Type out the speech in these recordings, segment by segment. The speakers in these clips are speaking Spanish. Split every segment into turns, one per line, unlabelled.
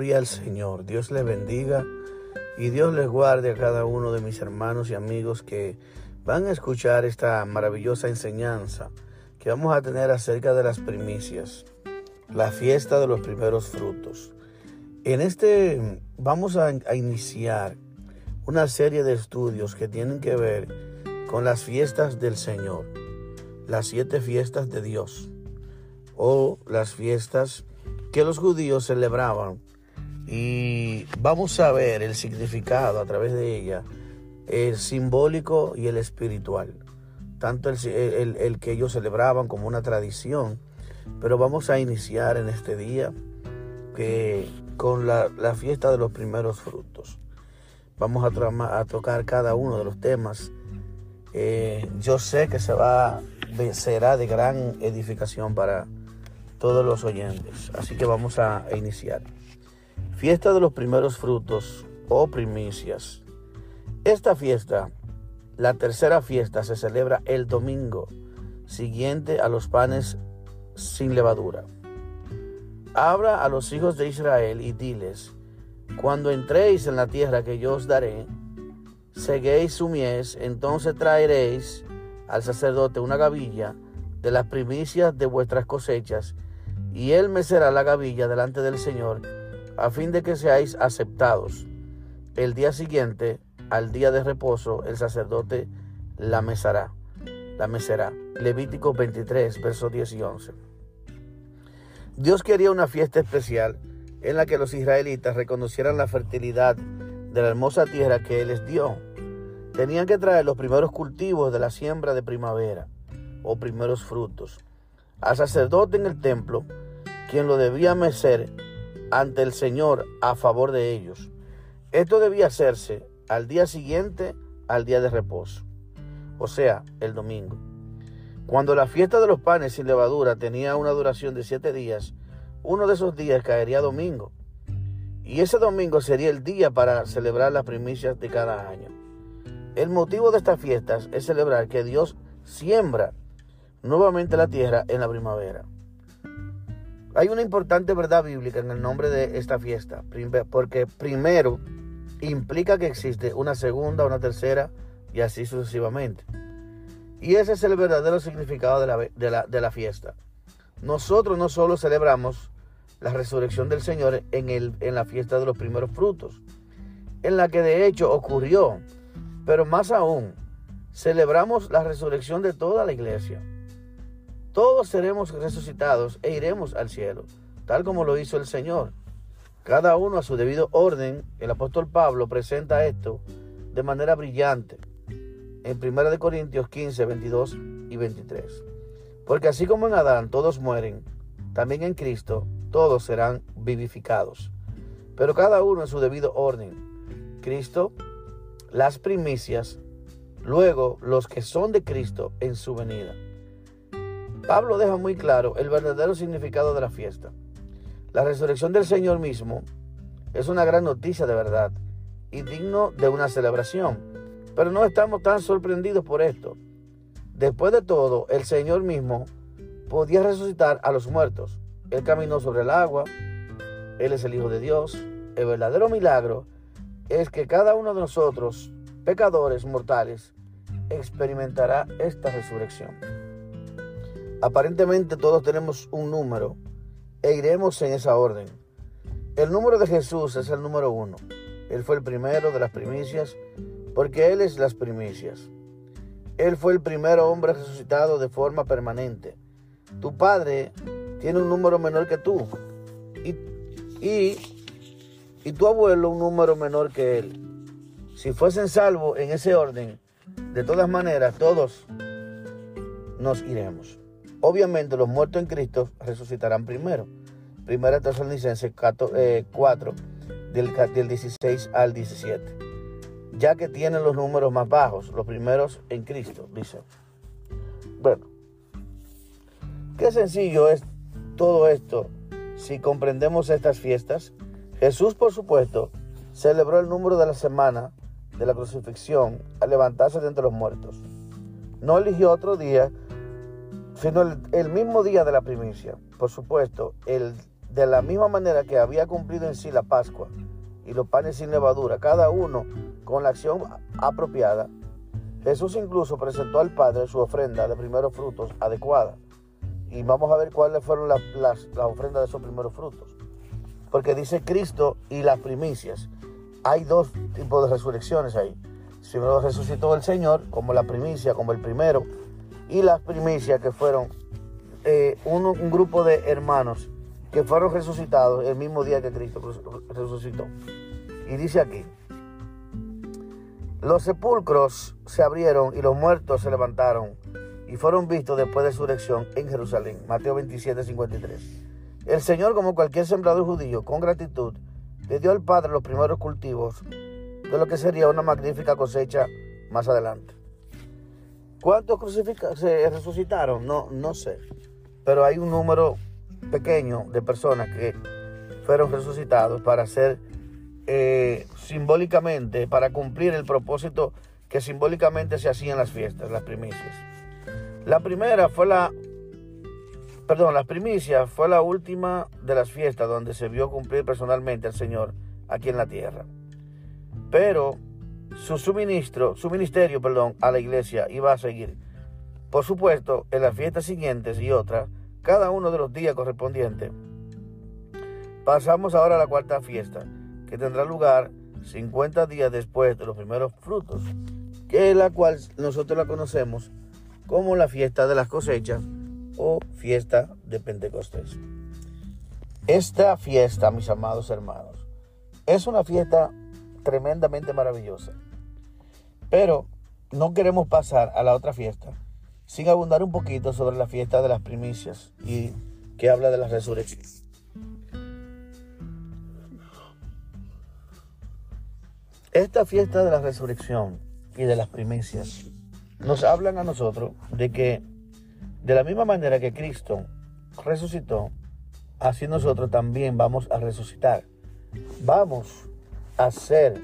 Gloria al Señor. Dios les bendiga y Dios les guarde a cada uno de mis hermanos y amigos que van a escuchar esta maravillosa enseñanza que vamos a tener acerca de las primicias, la fiesta de los primeros frutos. En este vamos a iniciar una serie de estudios que tienen que ver con las fiestas del Señor, las siete fiestas de Dios o las fiestas que los judíos celebraban y vamos a ver el significado a través de ella, el simbólico y el espiritual, tanto el, que ellos celebraban como una tradición, pero vamos a iniciar en este día que, con la, fiesta de los primeros frutos. Vamos a, tocar cada uno de los temas. Eh, yo sé que se va, será de gran edificación para todos los oyentes. Así que vamos a iniciar. Fiesta de los primeros frutos o primicias. Esta fiesta, la tercera fiesta, se celebra el domingo siguiente a los panes sin levadura. Habla a los hijos de Israel y diles, cuando entréis en la tierra que yo os daré, seguéis su mies, entonces traeréis al sacerdote una gavilla de las primicias de vuestras cosechas y él me será la gavilla delante del Señor, a fin de que seáis aceptados. El día siguiente, al día de reposo, el sacerdote la mesará. La meserá. Levítico 23, versos 10 y 11. Dios quería una fiesta especial en la que los israelitas reconocieran la fertilidad de la hermosa tierra que Él les dio. Tenían que traer los primeros cultivos de la siembra de primavera o primeros frutos al sacerdote en el templo, quien lo debía mecer ante el Señor a favor de ellos. Esto debía hacerse al día siguiente al día de reposo, o sea, el domingo. Cuando la fiesta de los panes sin levadura tenía una duración de siete días, uno de esos días caería domingo. Y ese domingo sería el día para celebrar las primicias de cada año. El motivo de estas fiestas es celebrar que Dios siembra nuevamente la tierra en la primavera. Hay una importante verdad bíblica en el nombre de esta fiesta, porque primero implica que existe una segunda, una tercera y así sucesivamente. Y ese es el verdadero significado de la, de la, de la fiesta. Nosotros no solo celebramos la resurrección del Señor en, el, en la fiesta de los primeros frutos, en la que de hecho ocurrió, pero más aún, celebramos la resurrección de toda la iglesia todos seremos resucitados e iremos al cielo, tal como lo hizo el Señor. Cada uno a su debido orden, el apóstol Pablo presenta esto de manera brillante en 1 Corintios 15, 22 y 23. Porque así como en Adán todos mueren, también en Cristo todos serán vivificados. Pero cada uno en su debido orden. Cristo, las primicias, luego los que son de Cristo en su venida. Pablo deja muy claro el verdadero significado de la fiesta. La resurrección del Señor mismo es una gran noticia de verdad y digno de una celebración. Pero no estamos tan sorprendidos por esto. Después de todo, el Señor mismo podía resucitar a los muertos. Él caminó sobre el agua. Él es el Hijo de Dios. El verdadero milagro es que cada uno de nosotros, pecadores mortales, experimentará esta resurrección. Aparentemente todos tenemos un número e iremos en esa orden. El número de Jesús es el número uno. Él fue el primero de las primicias porque Él es las primicias. Él fue el primer hombre resucitado de forma permanente. Tu padre tiene un número menor que tú y, y, y tu abuelo un número menor que él. Si fuesen salvos en ese orden, de todas maneras todos nos iremos. Obviamente los muertos en Cristo resucitarán primero. Primera Tesalonicenses 4, eh, del, del 16 al 17. Ya que tienen los números más bajos, los primeros en Cristo, dice. Bueno, qué sencillo es todo esto si comprendemos estas fiestas. Jesús, por supuesto, celebró el número de la semana de la crucifixión al levantarse de entre los muertos. No eligió otro día sino el, mismo día de la primicia. Por supuesto, el, de la misma manera que había cumplido en sí la Pascua y los panes sin levadura, cada uno con la acción apropiada, Jesús incluso presentó al Padre su ofrenda de primeros frutos adecuada. Y vamos a ver cuáles fueron las, las, ofrendas de esos primeros frutos. Porque dice Cristo y las primicias. Hay dos tipos de resurrecciones ahí. Primero resucitó el Señor como la primicia, como el primero. Y las primicias que fueron eh, un grupo de hermanos que fueron resucitados el mismo día que Cristo resucitó. Y dice aquí, los sepulcros se abrieron y los muertos se levantaron y fueron vistos después de su erección en Jerusalén. Mateo 27, 53. El Señor, como cualquier sembrador judío, con gratitud, le dio al Padre los primeros cultivos de lo que sería una magnífica cosecha más adelante. ¿Cuántos se resucitaron? No, no sé. Pero hay un número pequeño de personas que fueron resucitados para hacer eh, simbólicamente, para cumplir el propósito que simbólicamente se hacían las fiestas, las primicias. La primera fue la, perdón, las primicias fue la última de las fiestas donde se vio cumplir personalmente al Señor aquí en la tierra. Pero su suministro, su ministerio, perdón, a la iglesia iba a seguir. Por supuesto, en las fiestas siguientes y otras, cada uno de los días correspondientes. Pasamos ahora a la cuarta fiesta, que tendrá lugar 50 días después de los primeros frutos, que es la cual nosotros la conocemos como la fiesta de las cosechas o fiesta de Pentecostés. Esta fiesta, mis amados hermanos, es una fiesta tremendamente maravillosa. Pero no queremos pasar a la otra fiesta sin abundar un poquito sobre la fiesta de las primicias y que habla de la resurrección. Esta fiesta de la resurrección y de las primicias nos hablan a nosotros de que de la misma manera que Cristo resucitó, así nosotros también vamos a resucitar. Vamos a ser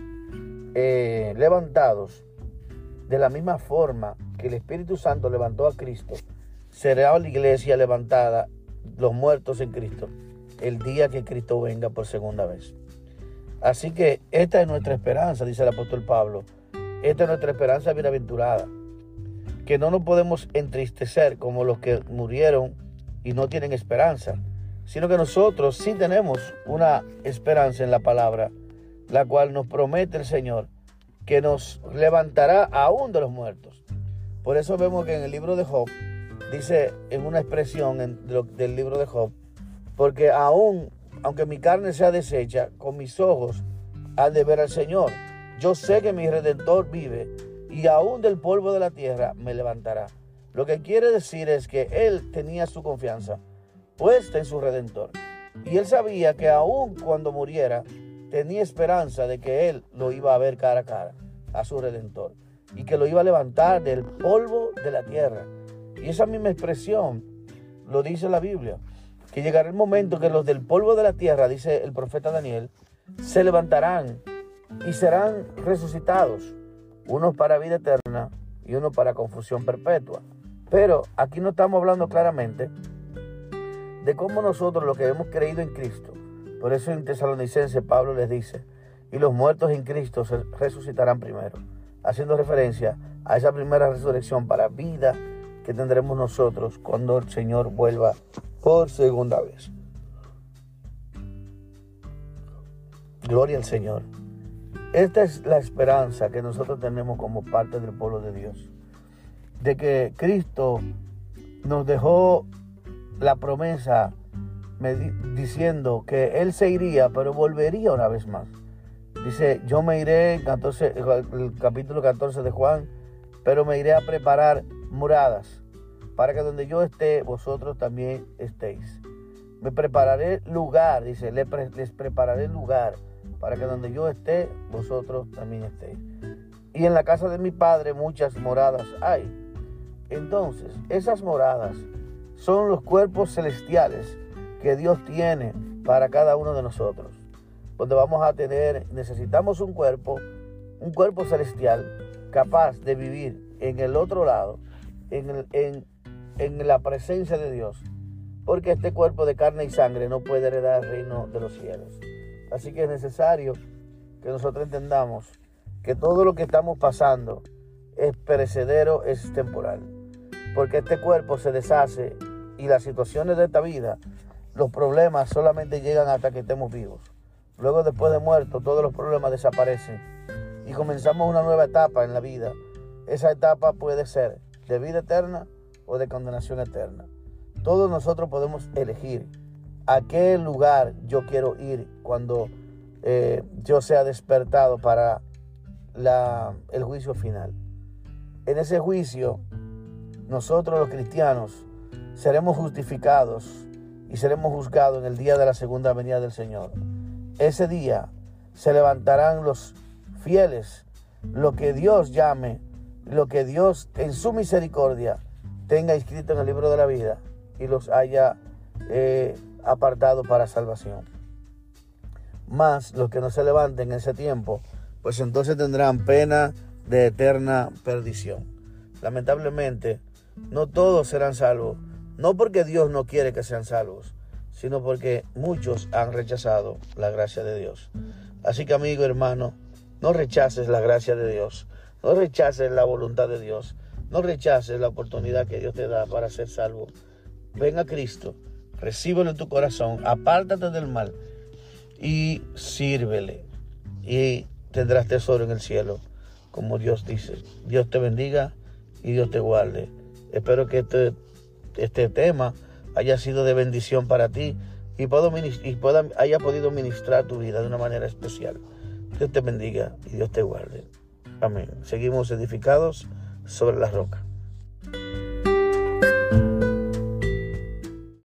eh, levantados de la misma forma que el Espíritu Santo levantó a Cristo, será la iglesia levantada, los muertos en Cristo, el día que Cristo venga por segunda vez. Así que esta es nuestra esperanza, dice el apóstol Pablo. Esta es nuestra esperanza bienaventurada. Que no nos podemos entristecer como los que murieron y no tienen esperanza, sino que nosotros sí tenemos una esperanza en la palabra, la cual nos promete el Señor que nos levantará aún de los muertos. Por eso vemos que en el libro de Job, dice en una expresión del libro de Job, porque aún, aunque mi carne sea deshecha, con mis ojos ha de ver al Señor. Yo sé que mi redentor vive y aún del polvo de la tierra me levantará. Lo que quiere decir es que él tenía su confianza puesta en su redentor. Y él sabía que aún cuando muriera, tenía esperanza de que él lo iba a ver cara a cara, a su redentor, y que lo iba a levantar del polvo de la tierra. Y esa misma expresión lo dice la Biblia, que llegará el momento que los del polvo de la tierra, dice el profeta Daniel, se levantarán y serán resucitados, unos para vida eterna y unos para confusión perpetua. Pero aquí no estamos hablando claramente de cómo nosotros, los que hemos creído en Cristo, por eso en Tesalonicense Pablo les dice, y los muertos en Cristo se resucitarán primero, haciendo referencia a esa primera resurrección para vida que tendremos nosotros cuando el Señor vuelva por segunda vez. Gloria al Señor. Esta es la esperanza que nosotros tenemos como parte del pueblo de Dios. De que Cristo nos dejó la promesa diciendo que él se iría, pero volvería una vez más. Dice, yo me iré, 14, el capítulo 14 de Juan, pero me iré a preparar moradas, para que donde yo esté, vosotros también estéis. Me prepararé lugar, dice, les, les prepararé lugar, para que donde yo esté, vosotros también estéis. Y en la casa de mi padre muchas moradas hay. Entonces, esas moradas son los cuerpos celestiales que Dios tiene para cada uno de nosotros. Donde vamos a tener, necesitamos un cuerpo, un cuerpo celestial capaz de vivir en el otro lado, en, en, en la presencia de Dios, porque este cuerpo de carne y sangre no puede heredar el reino de los cielos. Así que es necesario que nosotros entendamos que todo lo que estamos pasando es perecedero, es temporal. Porque este cuerpo se deshace y las situaciones de esta vida, los problemas solamente llegan hasta que estemos vivos. Luego después de muerto, todos los problemas desaparecen y comenzamos una nueva etapa en la vida. Esa etapa puede ser de vida eterna o de condenación eterna. Todos nosotros podemos elegir a qué lugar yo quiero ir cuando eh, yo sea despertado para el juicio final. En ese juicio, nosotros los cristianos seremos justificados y seremos juzgados en el día de la segunda venida del Señor. Ese día se levantarán los fieles, lo que Dios llame, lo que Dios en su misericordia tenga escrito en el libro de la vida y los haya eh, apartado para salvación. Más los que no se levanten en ese tiempo, pues entonces tendrán pena de eterna perdición. Lamentablemente, no todos serán salvos, no porque Dios no quiere que sean salvos, sino porque muchos han rechazado la gracia de Dios. Así que amigo hermano, no rechaces la gracia de Dios, no rechaces la voluntad de Dios, no rechaces la oportunidad que Dios te da para ser salvo. Ven a Cristo, recíbelo en tu corazón, apártate del mal y sírvele. Y tendrás tesoro en el cielo, como Dios dice. Dios te bendiga y Dios te guarde. Espero que este, este tema haya sido de bendición para ti y, puedo, y haya podido ministrar tu vida de una manera especial. Dios te bendiga y Dios te guarde. Amén. Seguimos edificados sobre la roca.